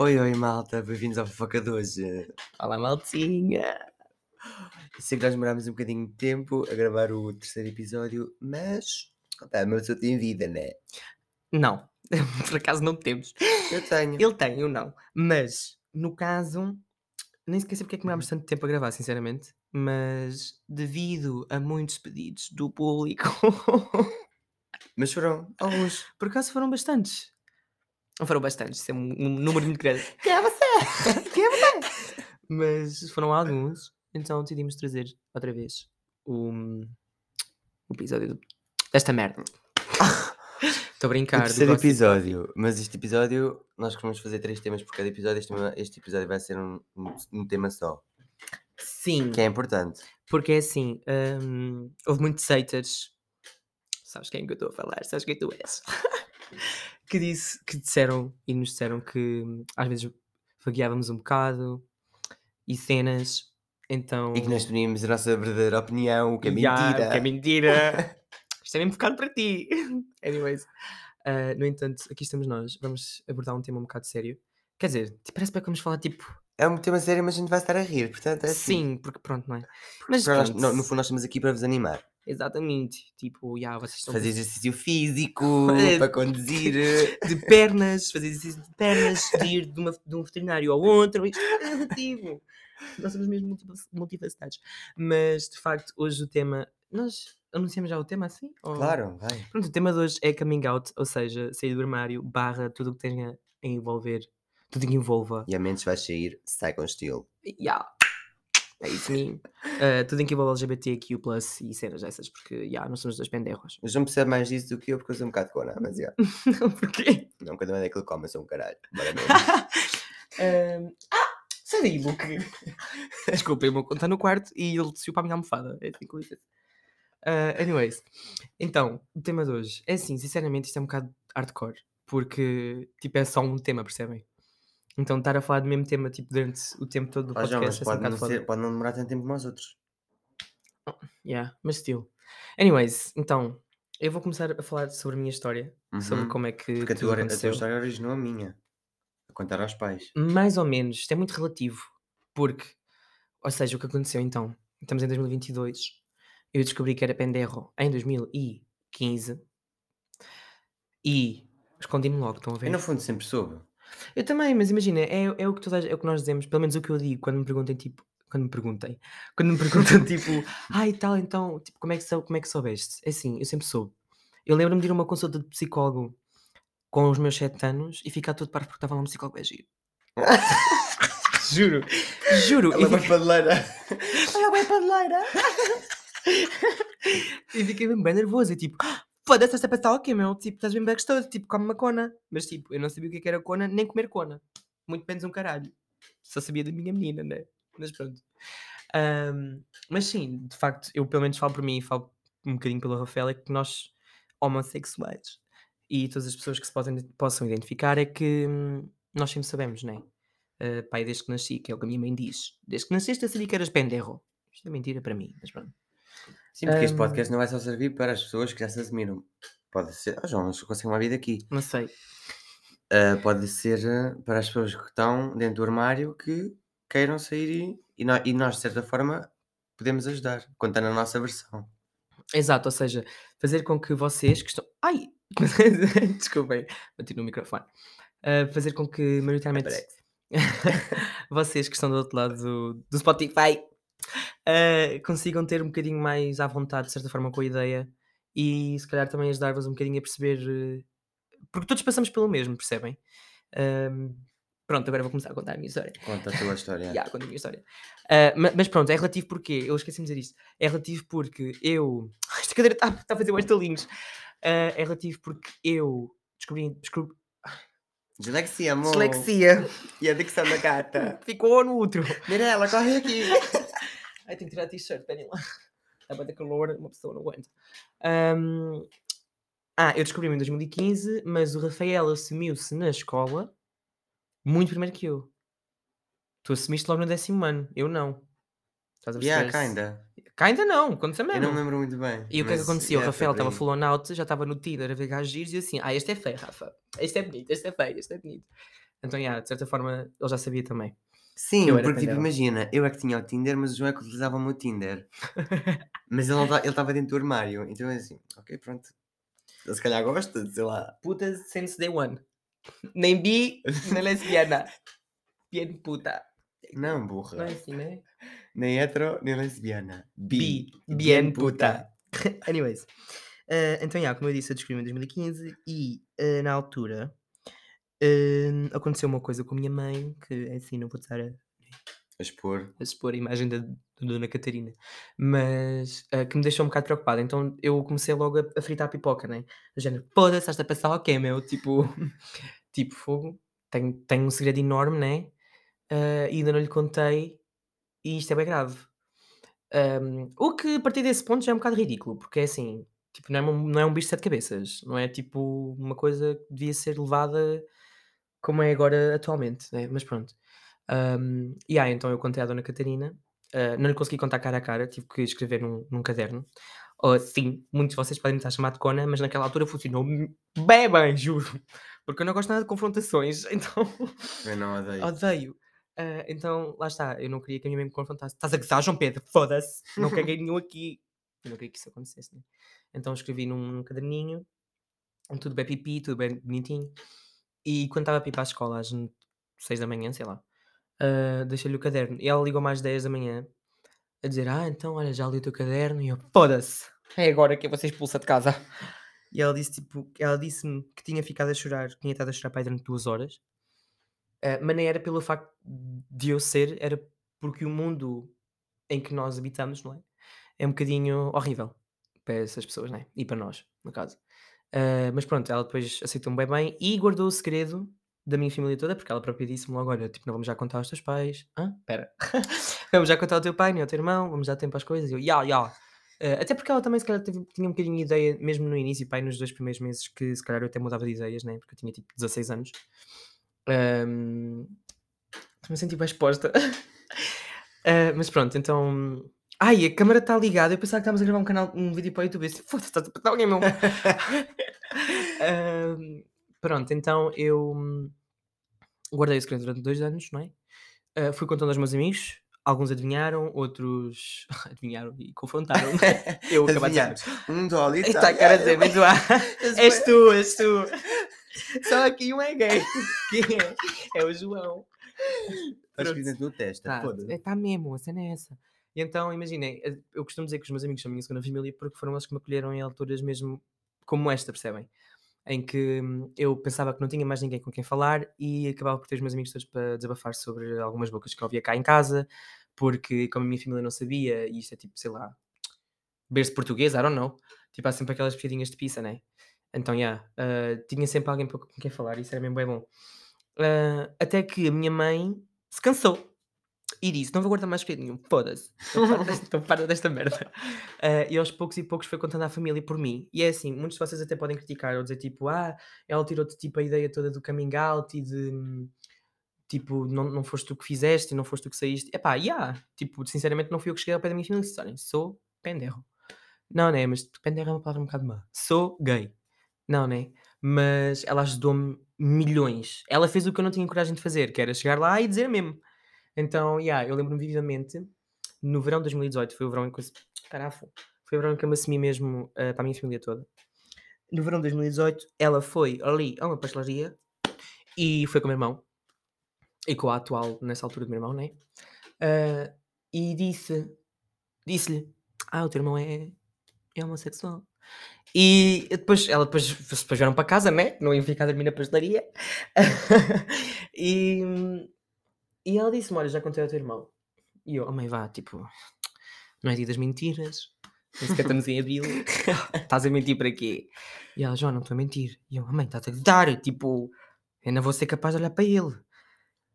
Oi, oi, malta, bem-vindos ao Fofoca de hoje. Olá, maltinha! Sei que nós demorámos um bocadinho de tempo a gravar o terceiro episódio, mas. Opa, uma pessoa tem vida, né? Não, por acaso não temos. Eu tenho. Ele tem, eu não. Mas, no caso, nem sequer sei porque é que demorámos Uhum. tanto tempo a gravar, sinceramente. Mas, devido a muitos pedidos do público, Mas foram alguns. por acaso foram bastantes. Não foram bastantes, isso é um, um número muito grande. Quem é você? Quem é você? Mas foram alguns, então decidimos trazer outra vez o, o episódio desta merda. Estou a O brincar. do terceiro episódio. Mas este episódio, nós vamos fazer três temas por cada episódio. Este, este episódio vai ser um, um- um tema só. Sim, Que é importante. porque é assim, hum, houve muitos haters, sabes quem que eu estou a falar, sabes quem tu és, que, disse, que disseram e nos disseram que hum, às vezes vagueávamos um bocado e cenas, então... E que nós teríamos a nossa verdadeira opinião, o que é Ya, mentira. que é mentira. Isto é mesmo focado para ti. Anyways, ah, no entanto, aqui estamos nós, vamos abordar um tema um bocado sério. Quer dizer, parece bem que vamos falar tipo. É um tema sério, mas a gente vai estar a rir. Portanto, é assim. Sim, porque pronto, não é? Mas Para nós- pronto, no, no fundo, nós estamos aqui para vos animar. Exatamente. Tipo, já, vocês estão Fazer exercício físico, para conduzir. de pernas, fazer exercício de pernas, de ir de, uma- de um veterinário ao outro, isto é relativo. Nós somos mesmo multi- multifacetados. Mas, de facto, hoje o tema. Nós anunciamos já o tema assim? Ou- Claro, vai. Pronto, o tema de hoje é coming out, ou seja, sair do armário, barra, tudo o que tenha a envolver, tudo que envolva. E a menos vai sair, sai com estilo. Yeah. É isso mesmo. Uh, tudo em que envolve LGBTQ e cenas dessas, porque yeah, não somos dois penderros. Mas não percebe mais disso do que eu, porque eu sou um bocado cona. Mas é. Porquê? Não, quando é daquele come, eu sou um caralho. Bora mesmo. Um, ah, sai daí, Luke. Desculpa, o meu conta está no quarto e ele desceu para a minha almofada. É com licença. Uh, anyways, então, o tema de hoje é assim, sinceramente, isto é um bocado hardcore, porque tipo é só um tema, percebem? Então, estar a falar do mesmo tema tipo, durante o tempo todo do mas podcast é só um pode não, foda. ser, pode não demorar tanto tempo como os outros. Yeah, mas still. Anyways, então, eu vou começar a falar sobre a minha história, sobre Uhum. como é que Porque a tua, a tua história originou a minha. A contar aos pais. Mais ou menos, isto é muito relativo, porque, ou seja, o que aconteceu então, estamos em 2022, eu descobri que era penderro em 2015 e escondi-me logo, estão a ver? Eu, no fundo, sempre soube. Eu também, mas imagina, é, é, o que toda, a- é o que nós dizemos, pelo menos o que eu digo quando me perguntem, tipo, quando me perguntem, quando me perguntam, tipo, ah e tal, então, tipo, como é que, sou, como é que soubeste? É assim, eu sempre soube. Eu lembro-me de ir a uma consulta de psicólogo com os meus 7 anos e ficar todo parvo porque estava lá um psicólogo é giro. Juro, juro. Ela é fiquei- padeleira. Ela é padeleira. e fiquei bem nervoso. E tipo, "Ah, foda-se esta quê, meu? Tipo, estás bem gostoso. Tipo, come uma cona. Mas tipo, eu não sabia o que é que era cona, nem comer cona. Muito menos um caralho. Só sabia da minha menina, né? Mas pronto. Ahm, mas sim, de facto, eu pelo menos falo por mim e falo um bocadinho pelo Rafael, é que nós, homossexuais, e todas as pessoas que se possam, possam identificar, é que hum, nós sempre sabemos, né? Uh, pai, desde que nasci, que é o que a minha mãe diz. Desde que nasceste eu sabia que eras penderro. Isto é mentira para mim, mas pronto. Sim, porque este Ahm. podcast não vai só servir para as pessoas que já se assumiram. Pode ser. Ah, João, mas conseguem uma vida aqui. Não sei. Ah, pode ser ah, para as pessoas que estão dentro do armário que queiram sair e, e, nó- nós, de certa forma, podemos ajudar, contando a nossa versão. Exato, ou seja, fazer com que vocês que estão. Ai! Desculpem, bati no microfone. Uh, fazer com que, maioritariamente, vocês que estão do outro lado do, do Spotify uh, consigam ter um bocadinho mais à vontade, de certa forma, com a ideia e se calhar também ajudar-vos um bocadinho a perceber. uh, porque todos passamos pelo mesmo, percebem? Um, pronto, agora vou começar a contar a minha história. Conta a tua história. Ya, conta a minha história. Ah, ma- mas, pronto, é relativo porque, eu esqueci-me de dizer isto, é relativo porque eu. Esta cadeira está a fazer mais talinhos. Ah, é relativo porque eu descobri. descobri Dislexia, amor. dislexia. E a dicção da gata. Ficou no outro. Mirela, corre aqui. Ai, tenho que tirar a t-shirt, esperem lá. Está bem calor, uma pessoa não aguenta. Ahm, ah, eu descobri-me em 2015, mas o Rafael assumiu-se na escola muito primeiro que eu. Tu assumiste logo no décimo ano, eu não. Estás a perceber? Yeah, kinda. Cá ainda não, aconteceu Eu mesmo. não me lembro muito bem. E o que é que mas, acontecia? o yeah, Rafael estava aí. full on out, já estava no Tinder a ver gajos giros e eu assim, ah, este é feio, Rafa. Este é bonito, este é feio, este é bonito. Então, yeah, de certa forma, ele já sabia também. Sim, eu era porque tipo, imagina, eu é que tinha o Tinder, mas o João é que utilizava o meu Tinder. Mas ele estava dentro do armário. Então é assim, ok, pronto. Ele se calhar gosta, sei lá. puta since day one. Nem bi, nem lesbiana. Bien puta. Não, burra. Não é assim, né? Nem hetero, nem lesbiana. Bi, bien puta. Anyways. eh, então, yeah, como eu disse, eu descobri em 2015 e eh, na altura eh, aconteceu uma coisa com a minha mãe que é assim, não vou estar a, A expor. a expor a imagem da, da Dona Catarina, mas eh, que me deixou um bocado preocupada. Então eu comecei logo a, a fritar a pipoca, né? Do género, foda-se, estás a pensar o quê, meu? Tipo, tipo, fogo, tenho, tenho um segredo enorme, né? Eh, e ainda não lhe contei e isto é bem grave. Um, o que a partir desse ponto já é um bocado ridículo, porque é assim, tipo, não é, um, não é um bicho de sete cabeças, não é tipo uma coisa que devia ser levada como é agora atualmente, né? mas pronto. Um, e aí, então eu contei à Dona Catarina, uh, não lhe consegui contar cara a cara, tive que escrever num, num caderno. Oh, sim, muitos de vocês podem me estar a chamar de Cona, mas naquela altura funcionou bem bem, juro. Porque eu não gosto nada de confrontações, então Eu não odeio. odeio. Ah, então, lá está, eu não queria que a minha mãe me confrontasse. Estás a gozar, João Pedro? Foda-se, não caguei nenhum aqui. Eu não queria que isso acontecesse, né? Então escrevi num, num caderninho, tudo bem pipi, tudo bem bonitinho. E quando estava a pipa à escola, às 6 da manhã, sei lá, ah, deixei-lhe o caderno. E ela ligou-me às 10 da manhã a dizer: Ah, então, olha, já li o teu caderno. E eu, foda-se, é agora que eu vou ser expulsa de casa. E ela disse tipo, ela disse-me que tinha ficado a chorar, que tinha estado a chorar para aí durante duas horas. Uh, mas nem era pelo facto de eu ser, era porque o mundo em que nós habitamos, não é? É um bocadinho horrível para essas pessoas, não é? E para nós, no caso. Uh, mas pronto, ela depois aceitou-me bem bem e guardou o segredo da minha família toda, porque ela própria disse-me logo: olha, tipo, não vamos já contar aos teus pais. Hã? Pera. vamos já contar ao teu pai, nem ao teu irmão, vamos dar tempo às coisas. E eu, ya, ya. Uh, até porque ela também, se calhar, teve- tinha um bocadinho de ideia, mesmo no início, pai, nos dois primeiros meses, que se calhar eu até mudava de ideias, né? Porque eu tinha tipo 16 anos. Um, Estou-me a sentir bem exposta. Ah, mas pronto, então. Ai, a câmara está ligada. Eu pensava que estávamos a gravar um canal, um vídeo para o YouTube. Foda-se, estás a alguém, meu. Ahm, pronto, então eu hum, guardei o segredo durante dois anos, não é? Ah, fui contando aos meus amigos. Alguns adivinharam, outros adivinharam e confrontaram. eu acabei de dizer. Um dólar. Está a cara a dizer, és tu, és tu. Só aqui um é gay. Quem é? É o João. Está escrito na tua testa. Tá, Foda-se. é, tá mesmo, a cena é essa. E então, imaginem, eh, eu costumo dizer que os meus amigos são a minha segunda família porque foram eles que me acolheram em alturas mesmo como esta, percebem? Em que hum, eu pensava que não tinha mais ninguém com quem falar e acabava por ter os meus amigos todos para desabafar sobre algumas bocas que eu ouvia cá em casa, porque como a minha família não sabia, e isto é tipo, sei lá, berço português, I don't know, tipo, há sempre aquelas piadinhas de pizza, né? Então, yeah, tinha sempre alguém com quem falar, e isso era mesmo bem bom. Ah, até que a minha mãe se cansou e disse: Não vou guardar mais segredo nenhum, foda-se, desta- estou farta desta merda. Ah, e aos poucos e poucos foi contando à família por mim. E é assim: muitos de vocês até podem criticar ou dizer tipo, ah, ela tirou-te tipo a ideia toda do coming out e de tipo, não, não foste tu que fizeste, não foste tu que saíste. Epá, yeah, tipo, sinceramente não fui eu que cheguei ao pé da minha família e disse: olhem, sou penderro. Não, né? Mas penderro é uma palavra um bocado má. Sou gay. Não, né? Mas ela ajudou-me milhões. Ela fez o que eu não tinha coragem de fazer, que era chegar lá e dizer mesmo. Então, yeah, eu lembro-me vividamente, no verão de 2018, foi o verão em que eu... Foi o verão em que eu me assumi mesmo eh, para a minha família toda. No verão de 2018, ela foi ali a uma pastelaria e foi com o meu irmão, e com a atual, nessa altura, do meu irmão, né? Ah, e disse, disse-lhe, ah, o teu irmão é, é homossexual. E depois, ela depois, depois vieram para casa, né? Não iam ficar a dormir na pastelaria. e, e ela disse-me, olha, já contei ao teu irmão. E eu, oh mãe, vá, tipo, não é dia das mentiras. Nem sequer estamos em abril. Estás a mentir para quê? E ela, João, não estou a mentir. E eu, oh, mãe, estás a dar, tipo, eu não vou ser capaz de olhar para ele.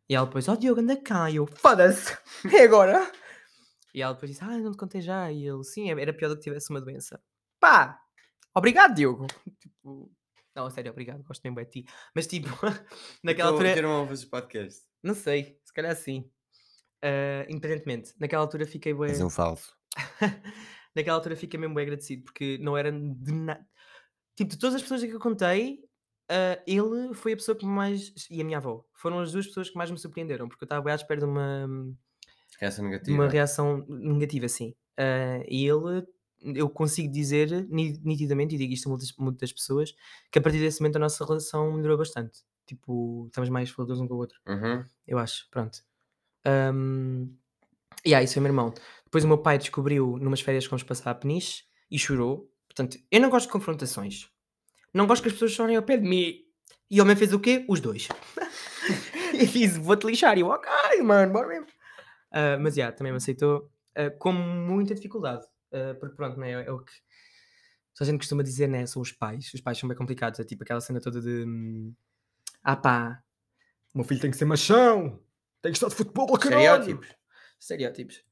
E ela depois, oh Diogo, anda cá. E eu, foda-se, é agora. E ela depois disse, ah, não te contei já. E ele, sim, era pior do que tivesse uma doença. Pá, obrigado, Diogo. Tipo, não, a sério, obrigado, gosto bem de ti. Mas tipo, naquela Então, altura, uma fazer podcast. não sei, se calhar sim. Ah, independentemente, naquela altura fiquei bem. És um falso. naquela altura fiquei mesmo bem agradecido porque não era de nada. Tipo, de todas as pessoas que eu contei, ah, ele foi a pessoa que mais. E a minha avó. Foram as duas pessoas que mais me surpreenderam, porque eu estava bem à espera de uma, Reação negativa. uma reação negativa, sim. Ah, e ele, eu consigo dizer ni- nitidamente, e digo isto a muitas, muitas pessoas, que a partir desse momento a nossa relação melhorou bastante. Tipo, estamos mais faladores um com o outro. Uhum. Eu acho, pronto. Um, e yeah, isso foi meu irmão. Depois o meu pai descobriu numas férias que fomos passar a Peniche e chorou. Portanto, eu não gosto de confrontações. Não gosto que as pessoas chorem ao pé de mim. E ele me fez o quê? Os dois. e fiz, vou-te lixar. E eu, ok, mano, bora mesmo. Ah, mas, já, também me aceitou ah, com muita dificuldade. Ah, porque, pronto, né, é, o que só a gente costuma dizer, né? São os pais. Os pais são bem complicados. É tipo aquela cena toda de... hum, Ah pá, o meu filho tem que ser machão. Tem que estar de futebol, caralho. Estereótipos. Estereótipos.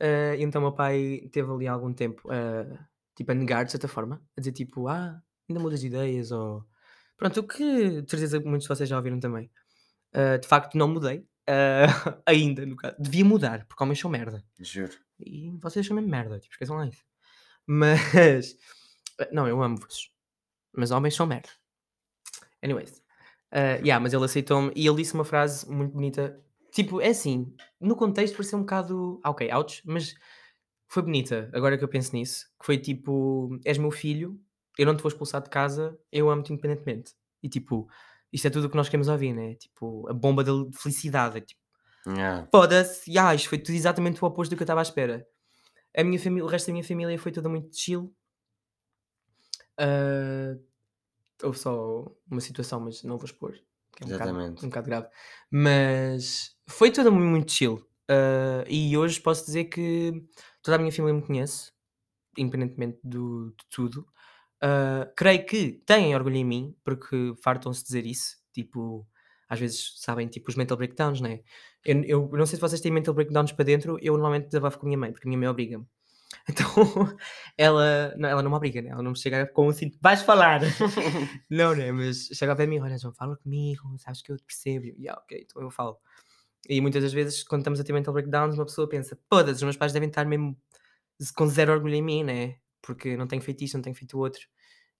E então o meu pai teve ali algum tempo ah, tipo a negar de certa forma, a dizer tipo, ah, ainda mudas de ideias ou pronto, o que de certeza muitos de vocês já ouviram também. Ah, de facto não mudei. ah, ainda, no caso. Devia mudar, porque homens são merda. Juro. E vocês são mesmo merda, tipo, esqueçam lá isso. Mas não, eu amo-vos. Mas homens são merda. Anyways. Ah, yeah, mas ele aceitou-me e ele disse uma frase muito bonita. Tipo, é assim, no contexto pareceu um bocado. ah, Ok, ouch, mas foi bonita, agora que eu penso nisso. Que foi tipo: és meu filho, eu não te vou expulsar de casa, eu amo-te independentemente. E tipo, isto é tudo o que nós queremos ouvir, né? Tipo, a bomba da felicidade. é Tipo, Yeah. foda-se, yeah, isto foi tudo exatamente o oposto do que eu estava à espera. A minha família, o resto da minha família foi toda muito chill. Ah, houve só uma situação, mas não vou expor. Que é um bocado, um bocado grave. Mas foi mu- muito chill. Ah, e hoje posso dizer que toda a minha família me conhece, independentemente do, de tudo. Ah, creio que têm orgulho em mim, porque fartam-se dizer isso. Tipo, às vezes sabem, tipo, os mental breakdowns, né? Eu, eu não sei se vocês têm mental breakdowns para dentro, eu normalmente desabafo com a minha mãe, porque a minha mãe obriga-me. Então, ela não, ela não me obriga, né? Ela não me chega com assim, vais falar. não, né? Mas chega a mim, olha, João, fala comigo, sabes que eu te percebo. E eu, "Yeah, ok, então eu falo. E muitas das vezes, quando estamos a ter mental breakdowns, uma pessoa pensa, foda-se, os meus pais devem estar mesmo com zero orgulho em mim, né? Porque não tenho feito isto, não tenho feito o outro.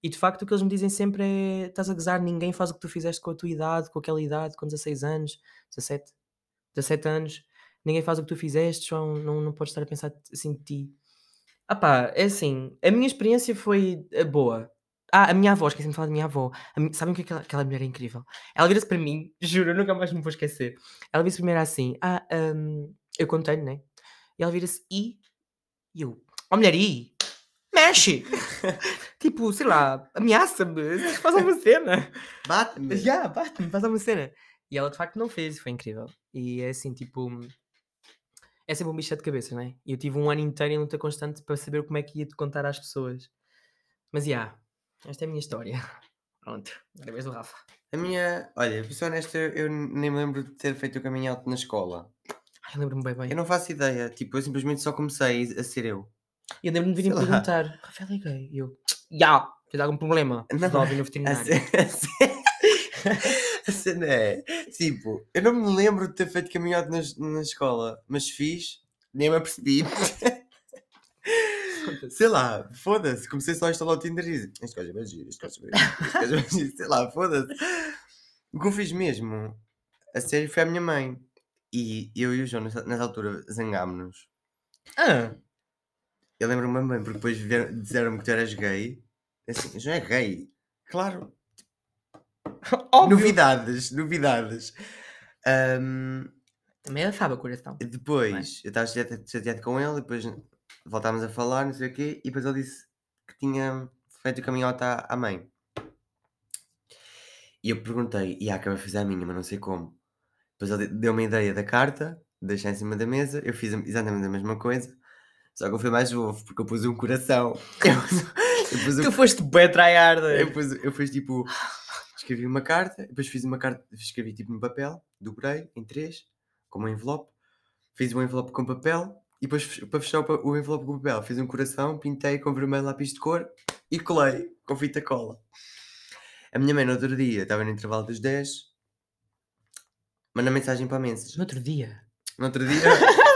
E de facto o que eles me dizem sempre é: estás a gozar, ninguém faz o que tu fizeste com a tua idade, com aquela idade, com 16 anos, 17, 17 anos, ninguém faz o que tu fizeste, João, não, não podes estar a pensar assim de ti. Ah pá, é assim, a minha experiência foi eh, boa. Ah, a minha avó, esqueci-me de falar da minha avó. A mi- Sabem o que é que aquela, aquela mulher é incrível? Ela vira-se para mim, juro, eu nunca mais me vou esquecer. Ela vira-se primeiro assim, ah, hum, eu contei, né? E ela vira-se, e? E eu, ó mulher, e? Mexe! tipo, sei lá, ameaça-me, faz uma cena. Bate-me. Já, bate-me, faz uma cena. E ela de facto não fez, foi incrível. E é assim, tipo. É sempre um bicho de cabeça, não é? E eu tive um ano inteiro em luta constante para saber como é que ia te contar às pessoas. Mas já, esta é a minha história. Pronto, agora vez do Rafa. A minha. Olha, para ser honesto, eu nem me lembro de ter feito o caminho alto na escola. Ai, eu lembro-me bem bem. Eu não faço ideia. Tipo, eu simplesmente só comecei a ser eu. Eu lembro-me de virem lá. perguntar: Rafael é gay? E eu, já, fez algum problema? Não, Resolve no veterinário. a ce- a cena é. Tipo, eu não me lembro de ter feito caminho alto na, na escola, mas fiz, nem me apercebi. Sei lá, foda-se. Comecei só a instalar o Tinder e disse: Este gajo é bem giro, este gajo é bem giro, este gajo é bem giro. Sei lá, foda-se. O que eu fiz mesmo, a sério, foi a minha mãe. E eu e o João, nessa, nessa altura, zangámos-nos. Ah, Eu lembro-me bem, porque depois disseram-me que tu eras gay. Assim, João é gay. Claro, óbvio. novidades, novidades. Ahm, Também é fava coração. depois, eu estava chateado, com ele, depois voltámos a falar, não sei o quê, e depois ele disse que tinha feito o caminho alto à, à mãe. E eu perguntei, e a acabei de fazer a minha, mas não sei como. Depois ele deu uma ideia da carta, deixei em cima da mesa, eu fiz exatamente a mesma coisa, só que eu fui mais ovo, porque eu pus um coração. Eu, eu pus um Tu foste bué tryharder. eu, pus, eu fiz tipo. Escrevi uma carta, depois fiz uma carta, escrevi tipo no papel, dobrei em três, com um envelope, fiz um envelope com papel e depois para fechar o, envelope com papel, fiz um coração, pintei com vermelho lápis de cor e colei com fita cola. A minha mãe no outro dia estava no intervalo dos 10, manda mensagem para a Menses. No outro dia. No outro dia,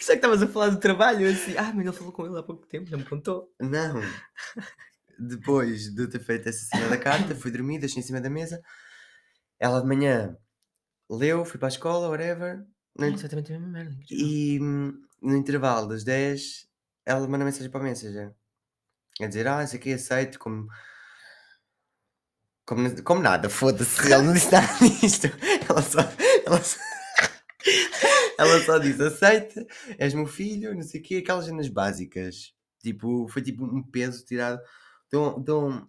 Sei que estavas a falar do trabalho, assim, ah, mas ele falou com ele há pouco tempo, não me contou. não. depois de ter feito essa cena da carta, fui dormir, deixei em cima da mesa. Ela de manhã leu, fui para a escola, whatever. No É exatamente a mesma merda. E hum, no intervalo das 10, ela manda mensagem para o Messenger. A dizer, ah, isso aqui aceito como. Como, como nada, foda-se. Ela não disse nada disto. Ela só. Ela só, ela só disse, aceita, és meu filho, não sei o quê, aquelas cenas básicas. Tipo, foi tipo um peso tirado. Estão, estão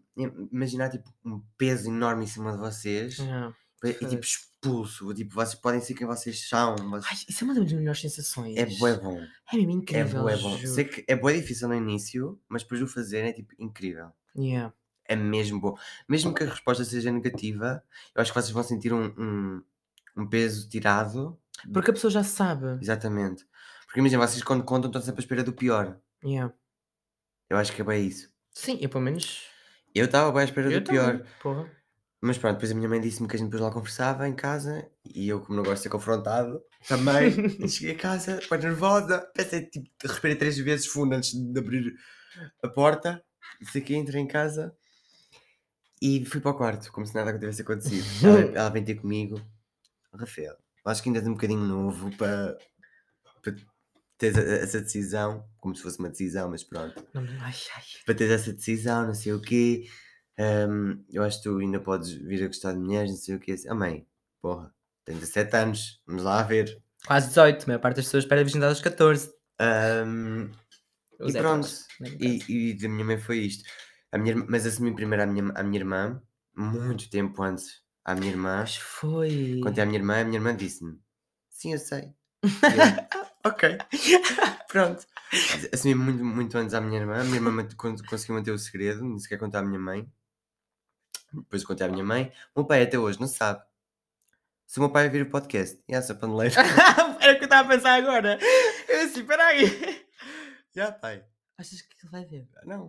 imaginar tipo um peso enorme em cima de vocês Yeah. e tipo expulso. Tipo, vocês podem ser quem vocês são. vocês- Ai, isso é uma das melhores sensações. É bué bom. É mesmo É incrível. bué bom. juro. Sei que é bué difícil no início, mas depois de o fazer é tipo incrível. Yeah. É mesmo bom. Mesmo que a resposta seja negativa, eu acho que vocês vão sentir um, um, um peso tirado. Porque a pessoa já sabe. Exatamente. Porque imagina, vocês quando contam estão sempre à espera do pior. Yeah. Eu acho que é bem isso. Sim, eu pelo menos. Eu estava bem à espera Eu do pior. também, porra. Mas pronto, depois a minha mãe disse-me que a gente depois lá conversava em casa e eu, como não gosto de ser confrontado, também cheguei a casa, depois nervosa, pensei, tipo, respirei três vezes fundo antes de abrir a porta, isso aqui, entrei em casa e fui para o quarto, como se nada tivesse acontecido. Ela, ela vem ter comigo, Rafael, acho que ainda és um bocadinho novo para, para teres essa decisão, como se fosse uma decisão, mas pronto Não, ai, ai. para ter essa decisão, não sei o quê. Hum, eu acho que tu ainda podes vir a gostar de mulheres, não sei o quê. Assim, Ah, mãe, porra, tenho 17 anos, vamos lá ver. Quase 18, a maior parte das pessoas espera a virgindade aos 14. Hum, Eu e pronto, é no e, e da minha mãe foi isto. A minha, mas assumi primeiro à minha, à minha irmã, muito tempo antes, à minha irmã. Mas foi. Contei à minha irmã, a minha irmã disse-me: Sim, eu sei. "Ah, ok, pronto. Assumi muito, muito antes à minha irmã. A minha irmã conseguiu manter o segredo, nem sequer contar à minha mãe. Depois contei à minha mãe. O meu pai até hoje não sabe. Se o meu pai vir o podcast, e essa paneleira. Era o que eu estava a pensar agora. Eu assim, peraí. Já, pai. Achas que ele vai ver? Não.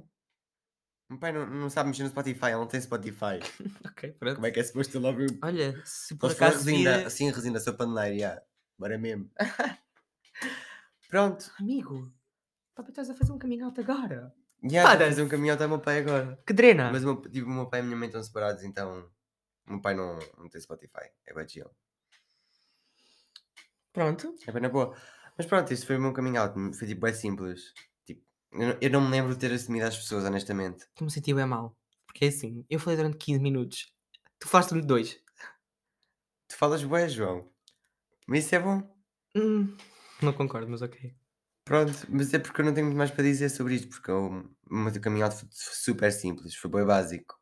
O meu pai não, não sabe mexer no Spotify, ele não tem Spotify. Ok, pronto. Como é que é suposto ele ouvir? Olha, se por acaso, resina, vir... assim, resina, sua paneleira, já. Bora mesmo. Pronto. Amigo, papai, estás a fazer um coming out agora. Já, Foda-se. fazer um caminho até o meu pai agora. Que drena. Mas o meu, tipo, o meu pai e a minha mãe estão separados, então o meu pai não, não tem Spotify. É bem chill. Pronto. É bem na boa. Mas pronto, isso foi o meu coming out. Foi tipo, é simples. Tipo, eu, não- eu não me lembro de ter assumido às pessoas, honestamente. Que me senti bem mal. Porque é assim, eu falei durante 15 minutos. Tu falaste-me dois. Tu falas bué, João. Mas isso é bom. Hum, não concordo, mas ok. Pronto, mas é porque eu não tenho muito mais para dizer sobre isto, porque o o meu out foi super simples, foi bem básico.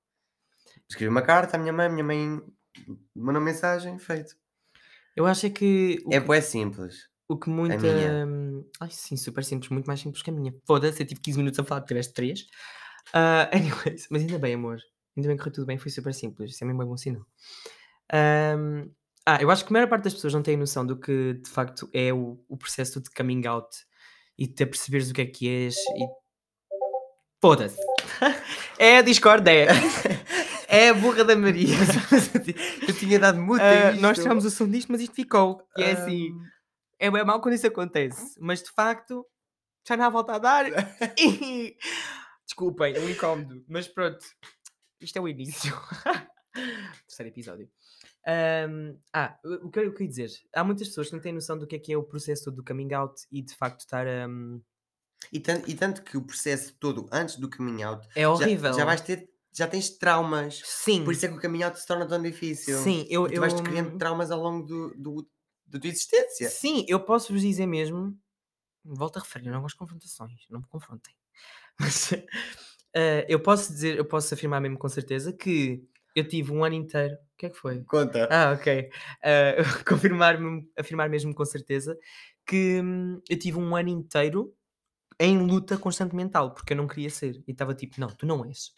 Escrevi uma carta à minha mãe, minha mãe mandou mensagem, feito. Eu acho é que É que, bué simples. o que muita. minha. hum, Ai, sim, super simples, muito mais simples que a minha. Foda-se, eu tive 15 minutos a falar, tiveste 3. Ah, anyways, mas ainda bem, amor. Ainda bem que correu tudo bem, foi super simples. Isso é mesmo bem bom sinal. Ahm, ah, eu acho que a maior parte das pessoas não tem noção do que de facto é o, o processo de coming out e de te perceberes o que é que és e. Foda-se! é a Discord, é! É a burra da Maria! eu tinha dado muito isto. nós tirámos o som disto, mas isto ficou. E é assim, é bem mal quando isso acontece, mas de facto já não há volta a dar. E- Desculpem, é um incómodo, mas pronto, isto é o início. Terceiro episódio. Ahm, ah, o o que eu queria dizer? Há muitas pessoas que não têm noção do que é que é o processo do coming out e de facto estar. ahm, e, tanto, e tanto que o processo todo antes do coming out é já- horrível. Já, vais ter, já tens traumas. Sim, Por isso é que o coming out se torna tão difícil. sim, eu. E tu vais eu- criando traumas ao longo do, do, da tua existência. Sim, eu posso vos dizer mesmo. Volto a referir, não gosto confrontações, não me confrontem. Mas eh, eu posso dizer, eu posso afirmar mesmo com certeza que eu tive um ano inteiro. O que é que foi? Conta. Ah, ok. Eh, confirmar, afirmar mesmo com certeza que hum, eu tive um ano inteiro em luta constante mental, porque eu não queria ser. E estava tipo, não, tu não és.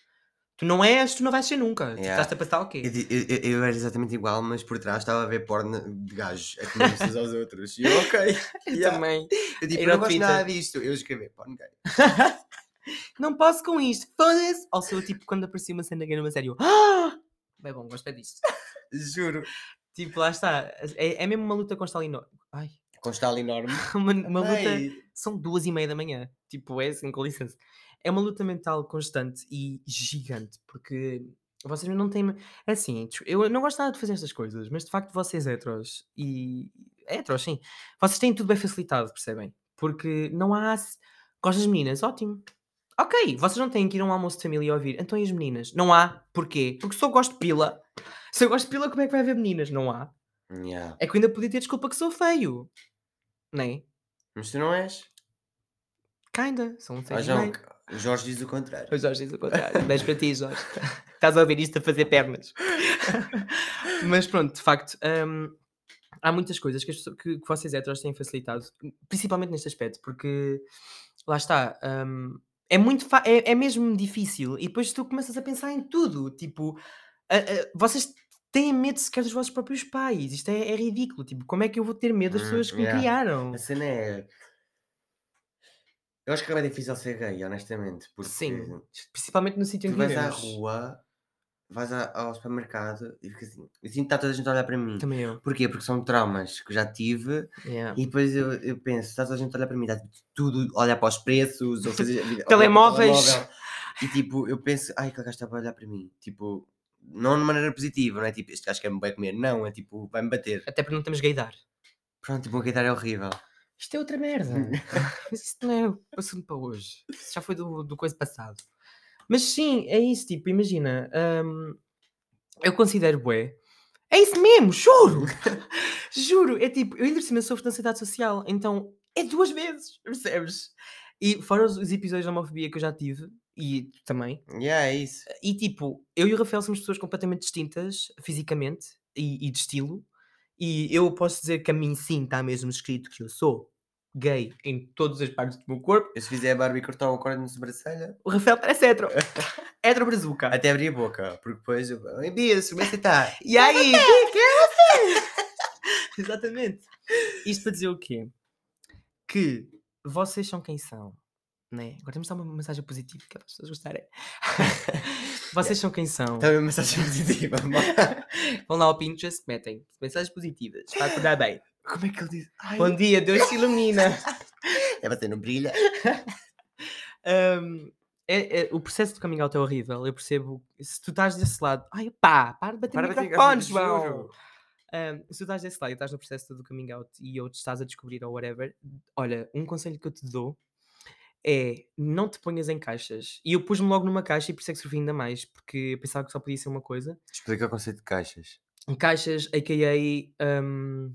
Tu não és, tu não vais ser nunca. Tu Yeah. estás-te a passar o quê? Eu, eu, eu- era exatamente igual, mas por trás estava a ver porno de gajos a comer uns aos outros. E eu, ok. Eu yeah. também. Eu tipo, eu não gosto nada disto. Eu escrevi porno gay. não posso com isto, foda-se! Ou sou tipo quando aparecia uma cena gay numa série, eu, ah! Bem bom, gosto é disto. Juro. tipo, lá está. É, é mesmo uma luta constante enorme. Ai, Com estalo enorme. uma, uma luta. São duas e meia da manhã. Tipo, é assim, com licença. é uma luta mental constante e gigante, porque vocês não têm. É assim, eu não gosto nada de fazer estas coisas, mas de facto vocês heteros e. Heteros, sim. Vocês têm tudo bem facilitado, percebem? Porque não há. Gostas de meninas? Ótimo. Ok, vocês não têm que ir a um almoço de família e ouvir. Então e as meninas? Não há. Porquê? Porque se eu gosto de pila. Se eu gosto de pila, como é que vai haver meninas? Não há. Yeah. É que eu ainda podia ter desculpa que sou feio. Não é? Mas tu não és? Kinda. São um Ah, João, meio. o Jorge diz o contrário. O Jorge diz o contrário. Beijo para ti, Jorge. Estás a ouvir isto a fazer pernas. Mas pronto, de facto, hum, há muitas coisas que, as pessoas- que, que vocês heteros têm facilitado, principalmente neste aspecto, porque lá está. hum, é muito é, é mesmo difícil e depois tu começas a pensar em tudo tipo a- a- vocês têm medo sequer dos vossos próprios pais isto é, é ridículo tipo como é que eu vou ter medo das Hum, pessoas que yeah. me criaram A cena é. Eu acho que é bem difícil ser gay, honestamente. Porque Sim. principalmente no sítio tu em que vais à rua, vais ao supermercado e fica assim. Eu sinto que está toda a gente a olhar para mim. também eu Porquê? Porque são traumas que eu já tive yeah. e depois eu, eu penso, está toda a gente a olhar para mim, está tudo a olhar para os preços, ou fazer olhar para o Telemóveis. telemóvel. E tipo, eu penso, ai, aquele gajo está a olhar para mim. Tipo, não de maneira positiva, não é tipo, este gajo quer-me bem comer, não, é tipo, vai-me bater. até porque não temos gaydar Pronto, tipo, o gaydar é horrível. Isto é outra merda. Mas isso não é o assunto para hoje. Isso já foi do, do coisa passado. Mas sim, é isso. Tipo, imagina. hum, eu considero bué. É isso mesmo, juro! juro! É tipo, eu ainda cima sofro de ansiedade social. Então, é duas vezes, percebes? E fora os, os episódios de homofobia que eu já tive, e também. Yeah, é isso. E tipo, eu e o Rafael somos pessoas completamente distintas, fisicamente e, e de estilo. E eu posso dizer que a mim sim está mesmo escrito que eu sou gay em todas as partes do meu corpo. Eu se fizer a Barbie cortar o corte na sobrancelha, O Rafael parece hetero. hetero brazuca. até abrir a boca, porque depois eu. Oi, Bia, é você está? E aí? Quem é você? Exatamente. Isto para dizer o quê? Que vocês são quem são. Né? Agora temos de dar uma mensagem positiva que é as pessoas gostarem. vocês são quem são. Está uma mensagem positiva. Vão lá ao Pinterest, metem mensagens positivas para acordar bem. Como é que ele diz? Ai, Bom dia, Deus te ilumina. é você não brilha. Um, é- é- o processo de coming out é horrível. Eu percebo. Se tu estás desse lado, ai pá, para de bater Para no de bater, microfone, juro. João. Um, se tu estás desse lado e estás no processo do coming out e ou te estás a descobrir ou whatever, olha, um conselho que eu te dou é não te ponhas em caixas. E eu pus-me logo numa caixa e por isso é que ainda mais, porque eu pensava que só podia ser uma coisa. Explica o conceito de caixas. Em caixas, a.k.a. um,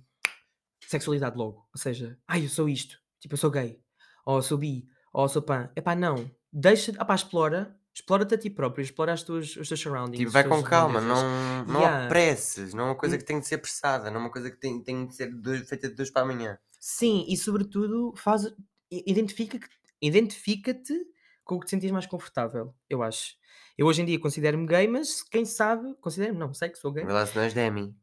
sexualidade logo. Ou seja, ai, eu sou isto. Tipo, eu sou gay. Ou eu sou bi. Ou eu sou pan. Epá, não. Deixa, opá, explora. Explora-te a ti próprio. Explora as tuas, os teus surroundings. Tipo, vai com calma, não, não Yeah. apresses, não é uma coisa que tem de ser apressada, não é uma coisa que tem, tem de ser dois- feita de dois para amanhã. Sim, e sobretudo, faz, identifica- identifica-te com o que te sentias mais confortável, eu acho. Eu hoje em dia considero-me gay, mas quem sabe, considero-me, não, sei que sou gay. Vê lá se não és Demi.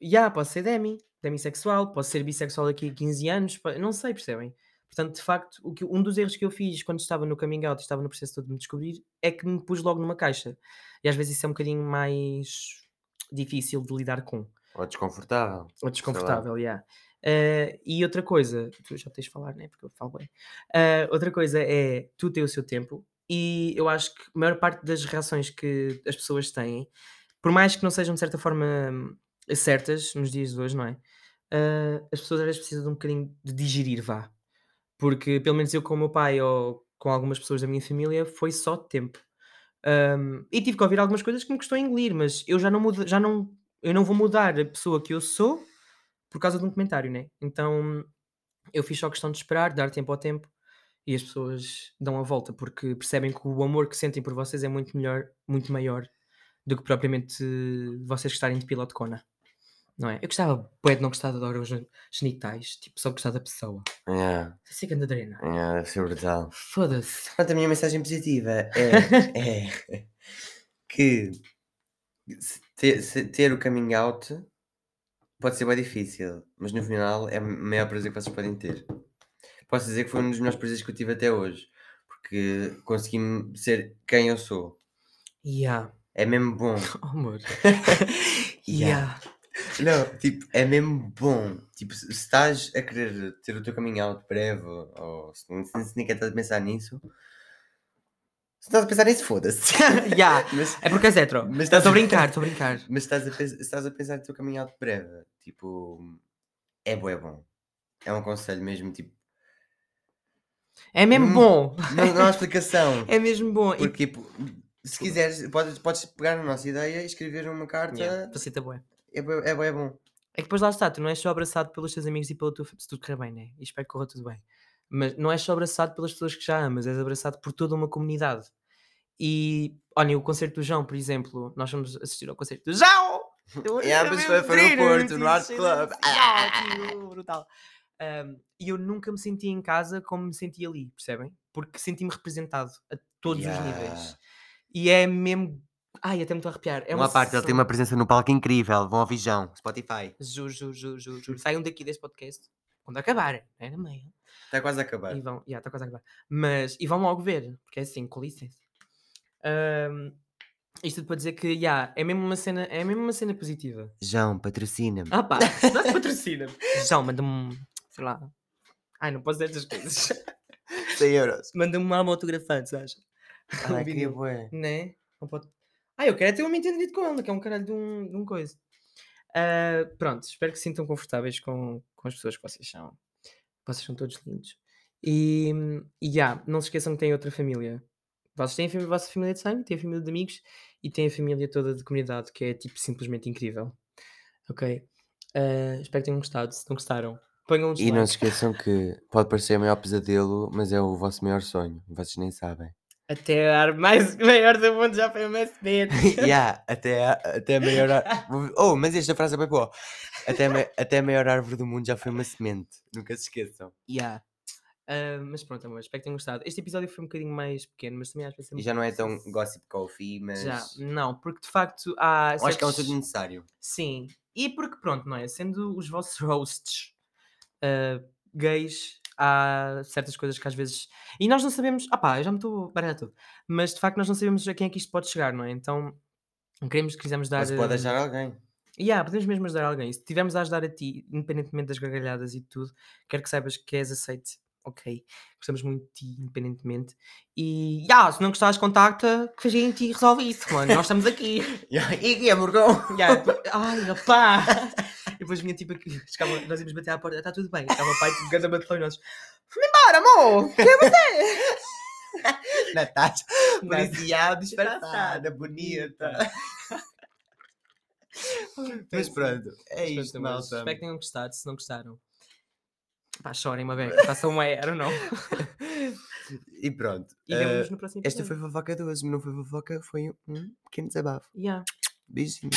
Já, posso ser demi, demissexual, posso ser bissexual daqui a 15 anos, não sei, percebem? Portanto, de facto, o que, um dos erros que eu fiz quando estava no coming out e estava no processo todo de me descobrir é que me pus logo numa caixa. E às vezes isso é um bocadinho mais difícil de lidar com. Ou desconfortável. Ou desconfortável, já. Eh, e outra coisa, tu já tens de falar, né? Porque eu falo bem. Eh, outra coisa é, tu tens o seu tempo e eu acho que a maior parte das reações que as pessoas têm, por mais que não sejam de certa forma certas nos dias de hoje, não é? Eh, as pessoas às vezes precisam de um bocadinho de digerir, vá. Porque pelo menos eu com o meu pai ou com algumas pessoas da minha família foi só tempo. Um, e tive que ouvir algumas coisas que me custou engolir, mas eu já não mudo, já não, eu não vou mudar a pessoa que eu sou por causa de um comentário, né? Então eu fiz só questão de esperar, dar tempo ao tempo e as pessoas dão a volta porque percebem que o amor que sentem por vocês é muito melhor, muito maior do que propriamente vocês estarem de piloto cona. Não é? Eu gostava bué de não gostar de adorar os genitais, tipo, só gostar da pessoa. Yeah, Isso é anda drena. yeah, deve ser brutal. Foda-se. Portanto, a minha mensagem positiva é, é que ter, ter o coming out pode ser bem difícil, mas no final é o maior prazer que vocês podem ter. Posso dizer que foi um dos melhores prazeres que eu tive até hoje, porque consegui ser quem eu sou. Yeah. É mesmo bom. Oh, amor. Yeah. yeah. Não, tipo, é mesmo bom. Tipo, se estás a querer ter o teu coming out breve, ou se, se, se nem quer estar a pensar nisso, Se estás a pensar nisso, foda-se. Ya, mas, É porque és hetero. Mas Estou estás a a- brincar, estou a brincar. mas estás, a estás a pensar no teu caminhado de breve. Tipo, é bom, é bom. É um conselho mesmo, tipo, É mesmo Hum, bom. não, não há explicação. É mesmo bom. E- Porque, tipo, se quiseres, podes, podes pegar na nossa ideia e escrever uma carta. Yeah, facilita bué. É, é, bué bom. É que depois lá está, tu não és só abraçado pelos teus amigos e pela tua se tudo correr bem, né? E espero que corra tudo bem. Mas não és só abraçado pelas pessoas que já amas, és abraçado por toda uma comunidade. E olhem, o concerto do João, por exemplo, nós fomos assistir ao concerto do João! Eu mas vi foi- o foi no Porto, tipo, no Art Club. Yeah, tipo, brutal. Um, e eu nunca me senti em casa como me senti ali, percebem? Porque senti-me representado a todos os níveis. E é mesmo. Ai, até me estou a arrepiar. É uma parte, ele tem uma presença no palco incrível. Vão ao Vijão, Spotify. Juro, juro, juro, juro, juro. Saiam daqui deste podcast quando acabar. É na meia. Está quase a acabar. E vão, já, está quase a acabar. Mas, e vão logo ver, porque é assim, com licença. Ahm, isto para dizer que, já, é mesmo uma cena, é mesmo uma cena positiva. João, patrocina-me. Ah pá, não te patrocina. João, manda-me, um, sei lá. Ai, não posso dizer estas coisas. 100 euros. manda-me um álbum autografado, sabes? Ai, Um queria vinil. bué. Né? Não pode... Ah, eu quero é ter um entendido com ele, que é um caralho de um, de um coisa. Ah, pronto, espero que se sintam confortáveis com, com as pessoas que vocês são. Vocês são todos lindos. E, e já, não se esqueçam que têm outra família. Vocês têm a, fami- a vossa família de sangue, têm a família de amigos e têm a família toda de comunidade, que é tipo simplesmente incrível. Ok? Ah, espero que tenham gostado. Se não gostaram, ponham um E não se esqueçam que pode parecer o maior pesadelo, mas é o vosso maior sonho. Vocês nem sabem. Até a mais maior do mundo já foi uma semente. yeah, até, a, até a maior. ar- Oh, mas esta frase é bem boa. Até, a até a maior árvore do mundo já foi uma semente. Nunca se esqueçam. Yeah. Ah, mas pronto, amor, espero que tenham gostado. Este episódio foi um bocadinho mais pequeno, mas também às vezes E já não é tão gossip coffee, mas. Já, não, porque de facto há. Acho que é um assunto necessário. Sim, e porque pronto, não é? Sendo os vossos hosts ah, gays, há certas coisas que às vezes. E nós não sabemos. Ah pá, eu já me estou a tudo. Mas de facto nós não sabemos a quem é que isto pode chegar, não é? Então queremos, quisemos dar. Mas pode ah, ajudar alguém. Yeah, podemos mesmo ajudar alguém. Se tivermos a ajudar a ti, independentemente das gargalhadas e tudo, quero que saibas que és aceite. Ok. Gostamos muito de ti, independentemente. E yeah, se não gostares, contacta que a gente resolve isso, mano. Nós estamos aqui. Yeah, E aqui é Morgão? Yeah, ai, opá! E depois vinha tipo aqui, chegava, nós íamos bater à porta, está tudo bem. Estava o pai tipo ganda batelão e nós, vamos embora, amor! Que é você? Natasha, policial Disfarçada, bonita. Mas pronto, é Mas isto, pronto, amores, malta. Espero que tenham gostado. Se não gostaram, pá, chorem uma beca, façam um air, não. E pronto. E vemos no próximo esta episódio. foi fofoca 12, mas não foi fofoca, foi um pequeno desabafo. Yeah. Beijinhos.